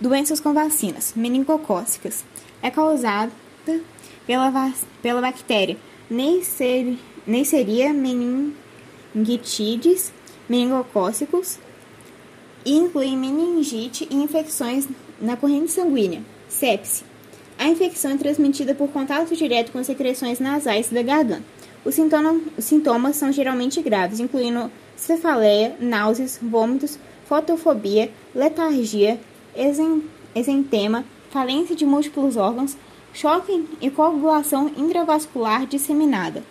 Doenças com vacinas meningocócicas. É causada pela, pela bactéria Neisseria meningitidis meningocócicos e inclui meningite e infecções na corrente sanguínea, sepse. A infecção é transmitida por contato direto com secreções nasais da garganta. Os sintomas, os sintomas são geralmente graves, incluindo cefaleia, náuseas, vômitos, fotofobia, letargia, exentema, falência de múltiplos órgãos, choque e coagulação intravascular disseminada.